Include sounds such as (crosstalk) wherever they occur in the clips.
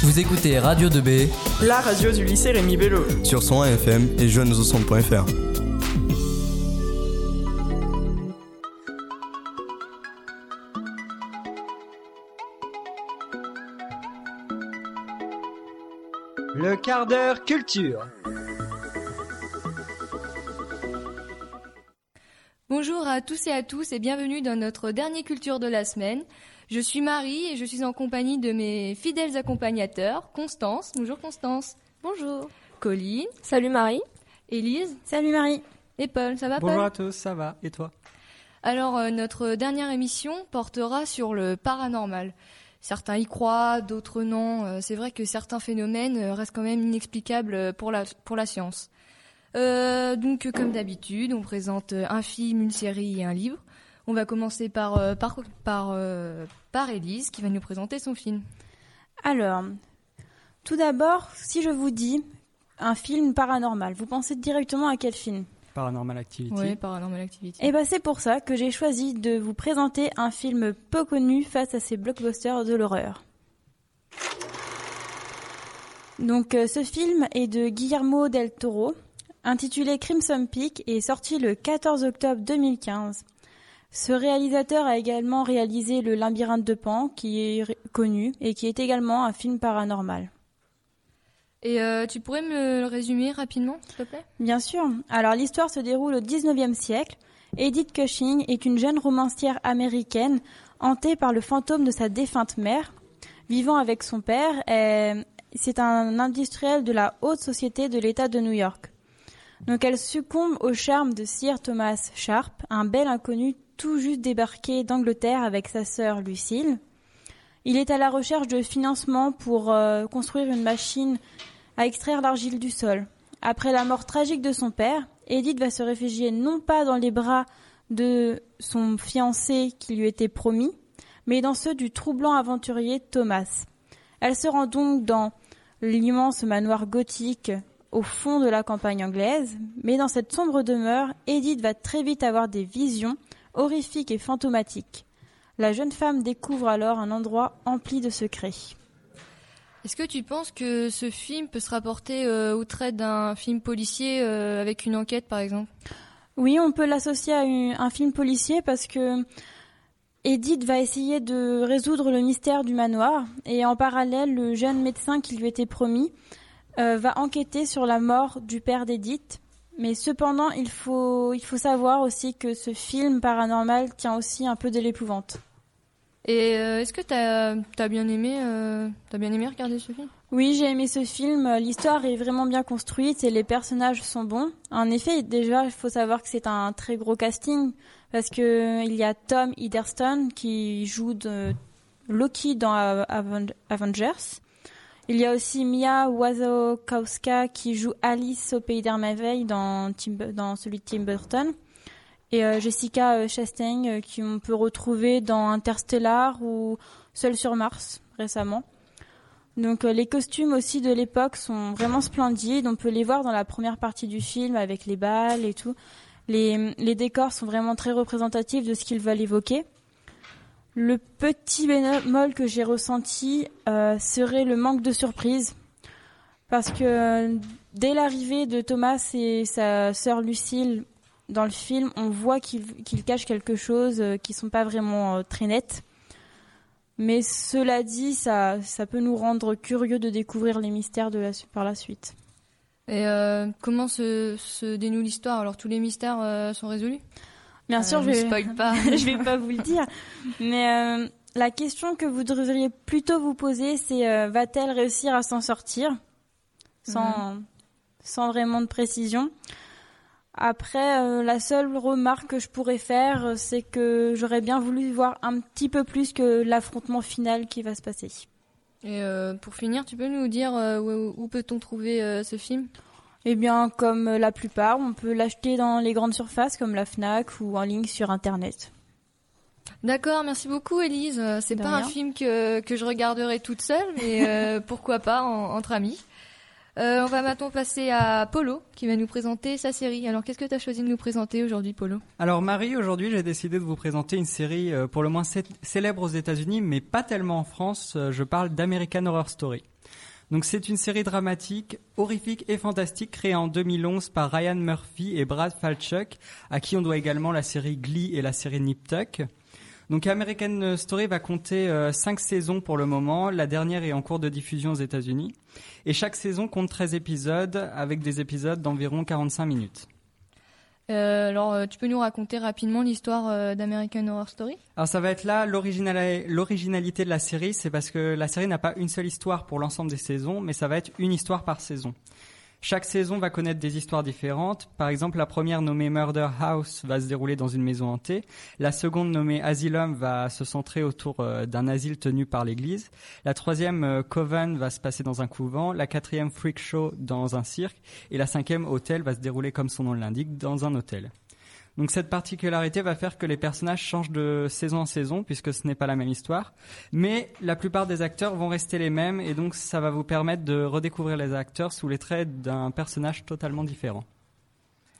Vous écoutez Radio 2B, la radio du lycée Rémi Bello. sur son FM et jeunesaucentre.fr. Le quart d'heure culture. Bonjour à tous et à tous et bienvenue dans notre dernier culture de la semaine. Je suis Marie et je suis en compagnie de mes fidèles accompagnateurs, Constance. Bonjour Constance. Bonjour. Colline. Salut Marie. Élise. Salut Marie. Et Paul. Ça va Bonjour Paul à tous, ça va Et toi? Alors euh, notre dernière émission portera sur le paranormal. Certains y croient, d'autres non. Euh, C'est vrai que certains phénomènes euh, restent quand même inexplicables pour la, pour la science. Euh, donc comme d'habitude, on présente un film, une série et un livre. On va commencer par, euh, par, par, euh, par Élise qui va nous présenter son film. Alors, tout d'abord, si je vous dis un film paranormal, vous pensez directement à quel film? Paranormal Activity. Oui, Paranormal Activity. Et ben c'est pour ça que j'ai choisi de vous présenter un film peu connu face à ces blockbusters de l'horreur. Donc euh, ce film est de Guillermo del Toro, intitulé Crimson Peak et est sorti le 14 octobre 2015. Ce réalisateur a également réalisé Le Labyrinthe de Pan, qui est connu et qui est également un film paranormal. Et euh, tu pourrais me le résumer rapidement, s'il te plaît? Bien sûr. Alors l'histoire se déroule au 19e siècle. Edith Cushing est une jeune romancière américaine hantée par le fantôme de sa défunte mère. Vivant avec son père, c'est un industriel de la haute société de l'État de New York. Donc elle succombe au charme de Sir Thomas Sharp, un bel inconnu tout juste débarqué d'Angleterre avec sa sœur Lucille. Il est à la recherche de financement pour euh, construire une machine à extraire l'argile du sol. Après la mort tragique de son père, Edith va se réfugier non pas dans les bras de son fiancé qui lui était promis, mais dans ceux du troublant aventurier Thomas. Elle se rend donc dans l'immense manoir gothique au fond de la campagne anglaise, mais dans cette sombre demeure, Edith va très vite avoir des visions horrifiques et fantomatiques. La jeune femme découvre alors un endroit empli de secrets. Est-ce que tu penses que ce film peut se rapporter euh, au trait d'un film policier euh, avec une enquête, par exemple? Oui, on peut l'associer à une- un film policier parce que Edith va essayer de résoudre le mystère du manoir et en parallèle, le jeune médecin qui lui était promis euh, va enquêter sur la mort du père d'Edith. Mais cependant, il faut, il faut savoir aussi que ce film paranormal tient aussi un peu de l'épouvante. Et euh, est-ce que t'as as bien aimé euh, bien aimé regarder ce film? Oui, j'ai aimé ce film. L'histoire est vraiment bien construite et les personnages sont bons. En effet, déjà, il faut savoir que c'est un très gros casting parce que il y a Tom Hiddleston qui joue de Loki dans Aven- Avengers. Il y a aussi Mia Wasikowska qui joue Alice au Pays des dans, celui de Tim Burton. Et euh, Jessica euh, Chastain euh, qui on peut retrouver dans Interstellar ou Seul sur Mars récemment. Donc les costumes aussi de l'époque sont vraiment splendides. On peut les voir dans la première partie du film avec les balles et tout. Les décors sont vraiment très représentatifs de ce qu'ils veulent évoquer. Le petit bémol que j'ai ressenti euh, serait le manque de surprise. Parce que euh, dès l'arrivée de Thomas et sa sœur Lucille dans le film, on voit qu'ils cachent quelque chose euh, qui sont pas vraiment très nettes. Mais cela dit, ça, peut nous rendre curieux de découvrir les mystères par la suite. Et comment se, dénoue l'histoire? Alors tous les mystères sont résolus? Bien Euh, sûr, je ne vais, spoil (laughs) pas. je vais pas vous le dire. Mais euh, la question que vous devriez plutôt vous poser, c'est euh, va-t-elle réussir à s'en sortir sans, sans vraiment de précision? Après, euh, la seule remarque que je pourrais faire, euh, c'est que j'aurais bien voulu voir un petit peu plus que l'affrontement final qui va se passer. Et euh, pour finir, tu peux nous dire euh, où, où peut-on trouver euh, ce film? Eh bien, comme la plupart, on peut l'acheter dans les grandes surfaces comme la Fnac ou en ligne sur Internet. D'accord, merci beaucoup Élise. Euh, C'est pas un film que, que je regarderai toute seule, mais euh, (laughs) pourquoi pas en- entre amis. Euh, on va maintenant passer à Polo qui va nous présenter sa série. Alors qu'est-ce que tu as choisi de nous présenter aujourd'hui Polo? Alors Marie, aujourd'hui j'ai décidé de vous présenter une série euh, pour le moins célèbre aux États-Unis, mais pas tellement en France. Euh, je parle d'American Horror Story. Donc c'est une série dramatique, horrifique et fantastique créée en 2011 par Ryan Murphy et Brad Falchuk, à qui on doit également la série Glee et la série Nip Tuck. Donc American Story va compter euh, cinq saisons pour le moment. La dernière est en cours de diffusion aux États-Unis. Et chaque saison compte 13 épisodes avec des épisodes d'environ 45 minutes. Euh, alors, euh, tu peux nous raconter rapidement l'histoire d'American Horror Story? Alors, ça va être là l'originalité de la série, c'est parce que la série n'a pas une seule histoire pour l'ensemble des saisons, mais ça va être une histoire par saison. Chaque saison va connaître des histoires différentes. Par exemple, la première nommée Murder House va se dérouler dans une maison hantée. La seconde nommée Asylum va se centrer autour euh, d'un asile tenu par l'église. La troisième euh, Coven va se passer dans un couvent. La quatrième Freak Show dans un cirque. Et la cinquième Hôtel va se dérouler comme son nom l'indique dans un hôtel. Donc cette particularité va faire que les personnages changent de saison en saison puisque ce n'est pas la même histoire, mais la plupart des acteurs vont rester les mêmes et donc ça va vous permettre de redécouvrir les acteurs sous les traits d'un personnage totalement différent.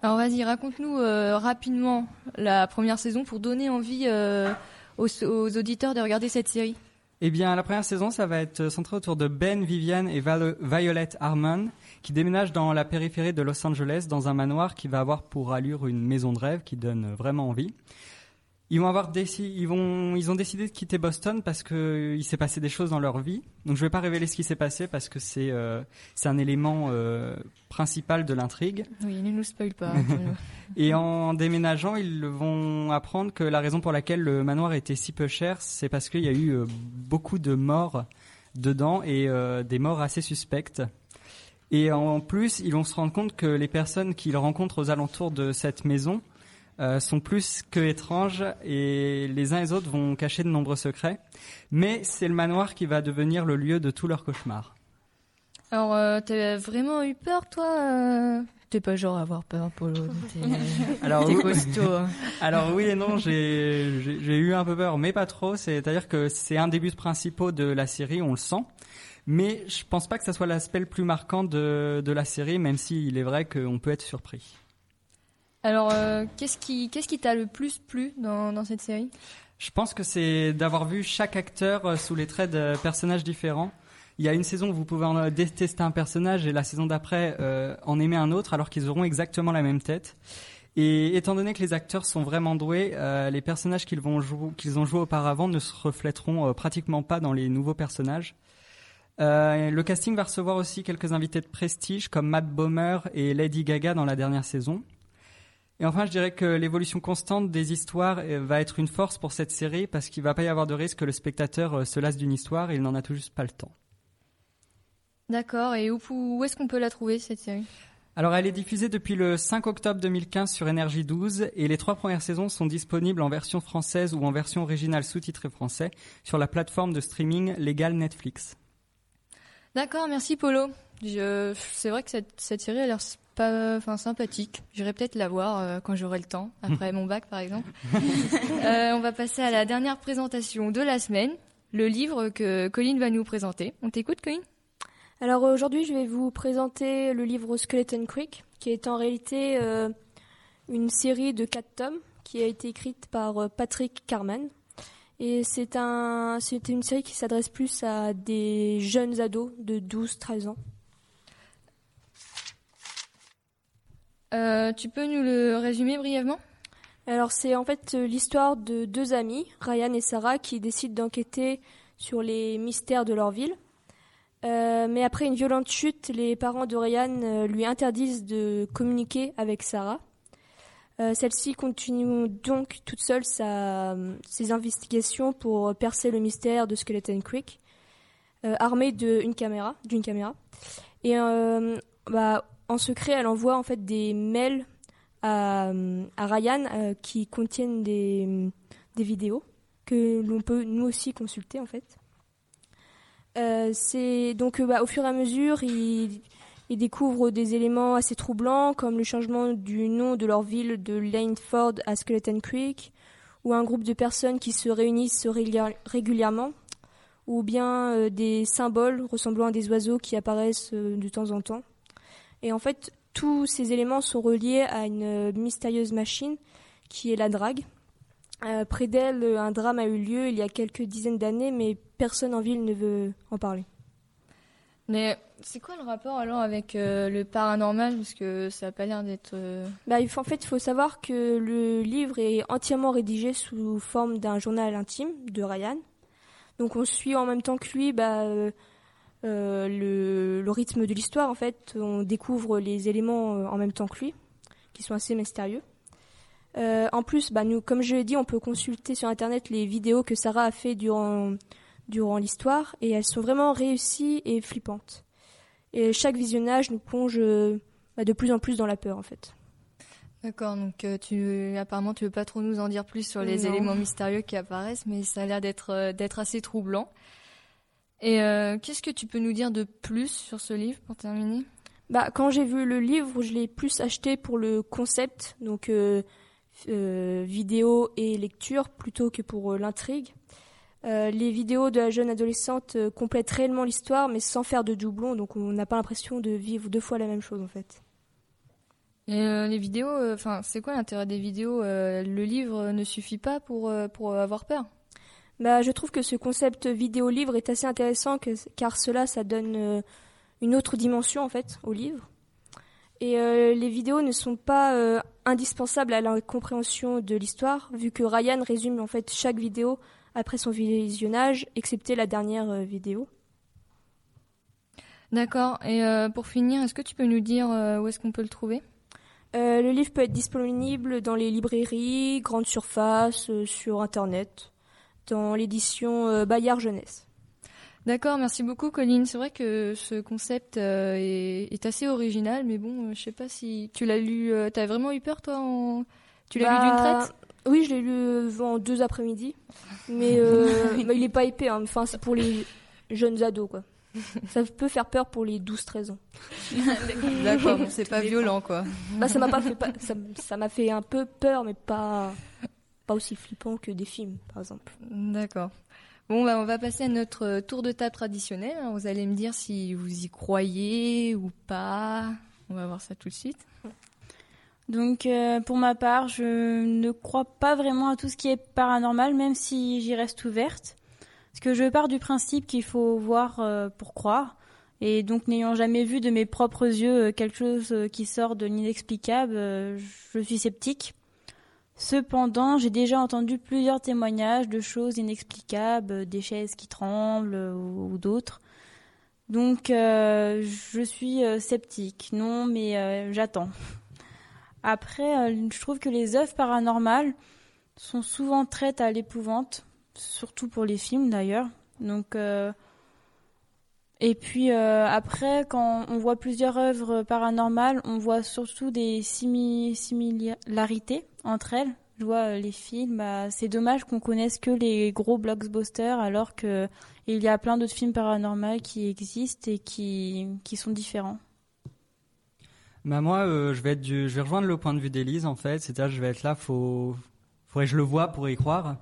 Alors vas-y, raconte-nous euh, rapidement la première saison pour donner envie euh, aux, auditeurs de regarder cette série. Eh bien, la première saison, ça va être centré autour de Ben, Vivian et Violet Harmon, qui déménagent dans la périphérie de Los Angeles, dans un manoir qui va avoir pour allure une maison de rêve qui donne vraiment envie. Ils vont avoir ils vont, ils ont décidé de quitter Boston parce que il s'est passé des choses dans leur vie. Donc je vais pas révéler ce qui s'est passé parce que c'est, euh, c'est un élément euh, principal de l'intrigue. Oui, ne nous spoil pas. (laughs) et en déménageant, ils vont apprendre que la raison pour laquelle le manoir était si peu cher, c'est parce qu'il y a eu euh, beaucoup de morts dedans et des morts assez suspectes. Et en plus, ils vont se rendre compte que les personnes qu'ils rencontrent aux alentours de cette maison euh, sont plus que étranges et les uns et les autres vont cacher de nombreux secrets. Mais c'est le manoir qui va devenir le lieu de tous leurs cauchemars. Alors, euh, t'as vraiment eu peur, toi euh T'es pas genre à avoir peur, Polo. (laughs) alors, oui, costaud. Hein. (laughs) alors oui et non, j'ai eu un peu peur, mais pas trop. C'est-à-dire que c'est un des buts principaux de la série, on le sent. Mais je pense pas que ça soit l'aspect le plus marquant de, de la série, même s'il est vrai qu'on peut être surpris. Alors, euh, qu'est-ce qui t'a le plus plu dans, cette série? Je pense que c'est d'avoir vu chaque acteur euh, sous les traits de personnages différents. Il y a une saison où vous pouvez euh, détester un personnage et la saison d'après en aimer un autre, alors qu'ils auront exactement la même tête. Et étant donné que les acteurs sont vraiment doués, les personnages qu'ils ont joués auparavant ne se reflèteront pratiquement pas dans les nouveaux personnages. Le casting va recevoir aussi quelques invités de prestige comme Matt Bomer et Lady Gaga dans la dernière saison. Et enfin, je dirais que l'évolution constante des histoires euh, va être une force pour cette série parce qu'il va pas y avoir de risque que le spectateur euh, se lasse d'une histoire et il n'en a tout juste pas le temps. D'accord. Et où, où est-ce qu'on peut la trouver cette série? Alors elle est diffusée depuis le 5 octobre 2015 sur Énergie 12 et les trois premières saisons sont disponibles en version française ou en version originale sous-titrée français sur la plateforme de streaming légale Netflix. D'accord, merci Polo. C'est vrai que cette, cette série a l'air pas, enfin sympathique. J'irai peut-être la voir euh, quand j'aurai le temps, (laughs) après mon bac par exemple. (laughs) euh, on va passer à la dernière présentation de la semaine, le livre que Colline va nous présenter. On t'écoute Colline? Alors aujourd'hui je vais vous présenter le livre Skeleton Creek, qui est en réalité euh, une série de quatre tomes qui a été écrite par euh, Patrick Carman. Et c'est un, c'était une série qui s'adresse plus à des jeunes ados de 12-13 ans. Euh, tu peux nous le résumer brièvement? Alors c'est en fait l'histoire de deux amis, Ryan et Sarah, qui décident d'enquêter sur les mystères de leur ville. Euh, mais après une violente chute, les parents de Ryan euh, lui interdisent de communiquer avec Sarah. Euh, celle-ci continue donc toute seule ses investigations pour percer le mystère de Skeleton Creek, euh, armée d'une caméra, d'une caméra. Et euh, bah, en secret, elle envoie en fait des mails à, Ryan qui contiennent des, vidéos que l'on peut nous aussi consulter en fait. c'est donc bah, au fur et à mesure, il ils découvrent des éléments assez troublants comme le changement du nom de leur ville de Laneford à Skeleton Creek, ou un groupe de personnes qui se réunissent régulièrement, ou bien des symboles ressemblant à des oiseaux qui apparaissent de temps en temps. Et en fait, tous ces éléments sont reliés à une mystérieuse machine qui est la drague. près d'elle, un drame a eu lieu il y a quelques dizaines d'années, mais personne en ville ne veut en parler. Mais c'est quoi le rapport alors avec euh, le paranormal? Parce que ça n'a pas l'air d'être. Euh, bah, en fait, il faut savoir que le livre est entièrement rédigé sous forme d'un journal intime de Ryan. Donc on suit en même temps que lui bah, euh, le, rythme de l'histoire. En fait, on découvre les éléments en même temps que lui, qui sont assez mystérieux. en plus, bah, nous, comme je l'ai dit, on peut consulter sur Internet les vidéos que Sarah a fait durant durant l'histoire et elles sont vraiment réussies et flippantes. Et chaque visionnage nous plonge euh, bah, de plus en plus dans la peur en fait. D'accord, donc euh, tu apparemment tu veux pas trop nous en dire plus sur les éléments mystérieux qui apparaissent, mais ça a l'air d'être euh, d'être assez troublant. Et qu'est-ce que tu peux nous dire de plus sur ce livre pour terminer? Bah quand j'ai vu le livre, je l'ai plus acheté pour le concept, donc vidéo et lecture, plutôt que pour l'intrigue. Euh, les vidéos de la jeune adolescente euh, complètent réellement l'histoire, mais sans faire de doublons, donc on n'a pas l'impression de vivre deux fois la même chose en fait. Et euh, les vidéos, enfin, c'est quoi l'intérêt des vidéos? Le livre ne suffit pas pour, pour avoir peur? Bah, je trouve que ce concept vidéo-livre est assez intéressant car cela, ça donne une autre dimension en fait au livre. Et les vidéos ne sont pas indispensables à la compréhension de l'histoire, vu que Ryan résume en fait chaque vidéo après son visionnage, excepté la dernière euh, vidéo. D'accord. Et euh, pour finir, est-ce que tu peux nous dire euh, où est-ce qu'on peut le trouver? Le livre peut être disponible dans les librairies, grandes surfaces, sur Internet, dans l'édition Bayard Jeunesse. D'accord, merci beaucoup Colline. C'est vrai que ce concept est, assez original, mais bon, je sais pas si tu l'as lu. tu as vraiment eu peur toi Tu l'as lu d'une bah, traite? oui, je l'ai lu euh, en deux après-midi, mais euh, (laughs) il est pas épais. Hein. Enfin, c'est pour les jeunes ados, quoi. Ça peut faire peur pour les 12-13 ans. (laughs) D'accord, c'est pas violent, quoi. Bah, ça m'a pas fait, ça, m'a fait un peu peur, mais pas, pas aussi flippant que des films, par exemple. D'accord. Bon, bah, on va passer à notre tour de table traditionnel. Vous allez me dire si vous y croyez ou pas. On va voir ça tout de suite. Donc euh, pour ma part, je ne crois pas vraiment à tout ce qui est paranormal, même si j'y reste ouverte. Parce que je pars du principe qu'il faut voir euh, pour croire. Et donc n'ayant jamais vu de mes propres yeux euh, quelque chose qui sort de l'inexplicable, je suis sceptique. Cependant, j'ai déjà entendu plusieurs témoignages de choses inexplicables, des chaises qui tremblent ou, d'autres. Donc je suis sceptique. Non, mais j'attends. Après, euh, je trouve que les œuvres paranormales sont souvent traites à l'épouvante, surtout pour les films d'ailleurs. Euh, et puis euh, après, quand on voit plusieurs œuvres paranormales, on voit surtout des similarités entre elles. Je vois les films, bah, c'est dommage qu'on connaisse que les gros blockbusters alors que il y a plein d'autres films paranormaux qui existent et qui, sont différents. Bah moi, euh, je vais je vais rejoindre le point de vue d'Élise en fait. C'est-à-dire, je vais être là, faut, faudrait que je le vois pour y croire.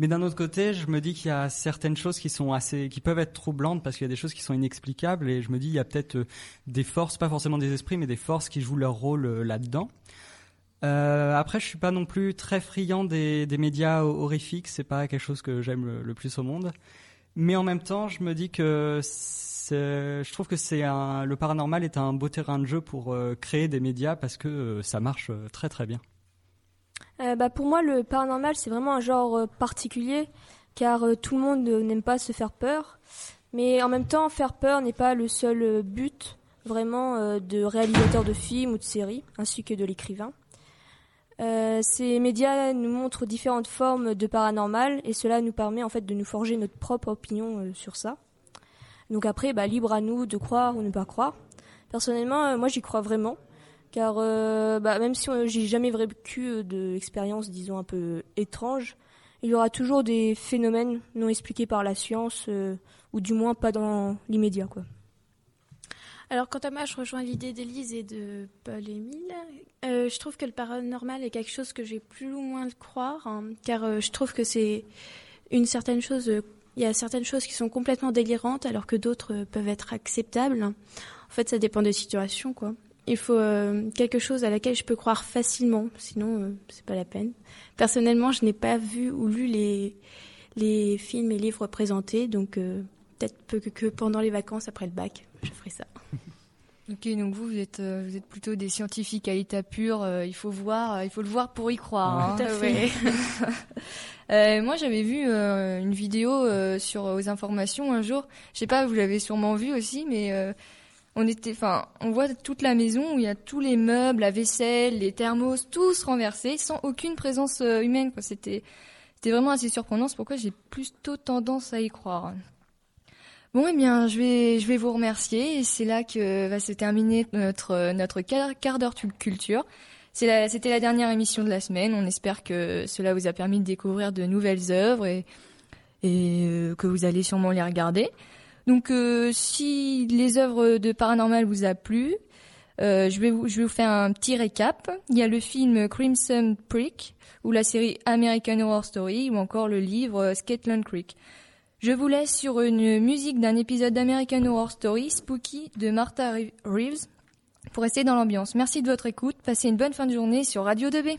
Mais d'un autre côté, je me dis qu'il y a certaines choses qui sont assez, qui peuvent être troublantes parce qu'il y a des choses qui sont inexplicables et je me dis il y a peut-être euh, des forces, pas forcément des esprits, mais des forces qui jouent leur rôle euh, là-dedans. Euh, après, je suis pas non plus très friand des, médias horrifiques. C'est pas quelque chose que j'aime le, plus au monde. Mais en même temps, je me dis que je trouve que c'est le paranormal est un beau terrain de jeu pour euh, créer des médias parce que euh, ça marche très très bien. bah pour moi, le paranormal c'est vraiment un genre particulier car tout le monde n'aime pas se faire peur, mais en même temps, faire peur n'est pas le seul but vraiment de réalisateur de films ou de séries ainsi que de l'écrivain. Ces médias nous montrent différentes formes de paranormal et cela nous permet en fait de nous forger notre propre opinion sur ça. Donc après, bah, libre à nous de croire ou ne pas croire. Personnellement, euh, moi j'y crois vraiment, car euh, bah, même si j'ai jamais vécu euh, d'expérience, disons, un peu étrange, il y aura toujours des phénomènes non expliqués par la science, ou du moins pas dans l'immédiat. quoi. Alors quant à moi, je rejoins l'idée d'Élise et de Paul-Émile. je trouve que le paranormal est quelque chose que j'ai plus ou moins le croire, hein, car je trouve que c'est une certaine chose il y a certaines choses qui sont complètement délirantes alors que d'autres peuvent être acceptables. En fait, ça dépend des situations, quoi. Il faut euh, quelque chose à laquelle je peux croire facilement, sinon euh, c'est pas la peine. Personnellement, je n'ai pas vu ou lu les les films et livres présentés, donc euh, peut-être que pendant les vacances après le bac, je ferai ça. Ok, donc vous, vous êtes, euh, vous êtes plutôt des scientifiques à l'état pur. euh, il faut voir, euh, il faut le voir pour y croire. Tout à hein. fait. (laughs) Euh, moi, j'avais vu euh, une vidéo euh, sur aux informations un jour. Je sais pas, vous l'avez sûrement vu aussi, mais euh, on était, enfin, on voit toute la maison où il y a tous les meubles, la vaisselle, les thermos, tous renversés, sans aucune présence euh, humaine. Quoi. C'était, c'était vraiment assez surprenant. C'est pourquoi j'ai plutôt tendance à y croire. Bon, eh bien, je vais, je vais vous remercier. Et c'est là que va se terminer notre, notre quart quart d'heure tu- culture. C'était la dernière émission de la semaine. On espère que cela vous a permis de découvrir de nouvelles œuvres et, euh, que vous allez sûrement les regarder. Donc, euh, si les œuvres de Paranormal vous a plu, euh, je, vais vous, faire un petit récap. Il y a le film Crimson Prick ou la série American Horror Story ou encore le livre Scotland Creek. Je vous laisse sur une musique d'un épisode d'American Horror Story, Spooky, de Martha Reeves, pour rester dans l'ambiance. Merci de votre écoute. Passez une bonne fin de journée sur Radio 2B.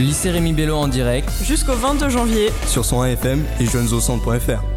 Lycée Rémi Bello en direct Jusqu'au 22 janvier sur son AFM et jeunesaucentre.fr.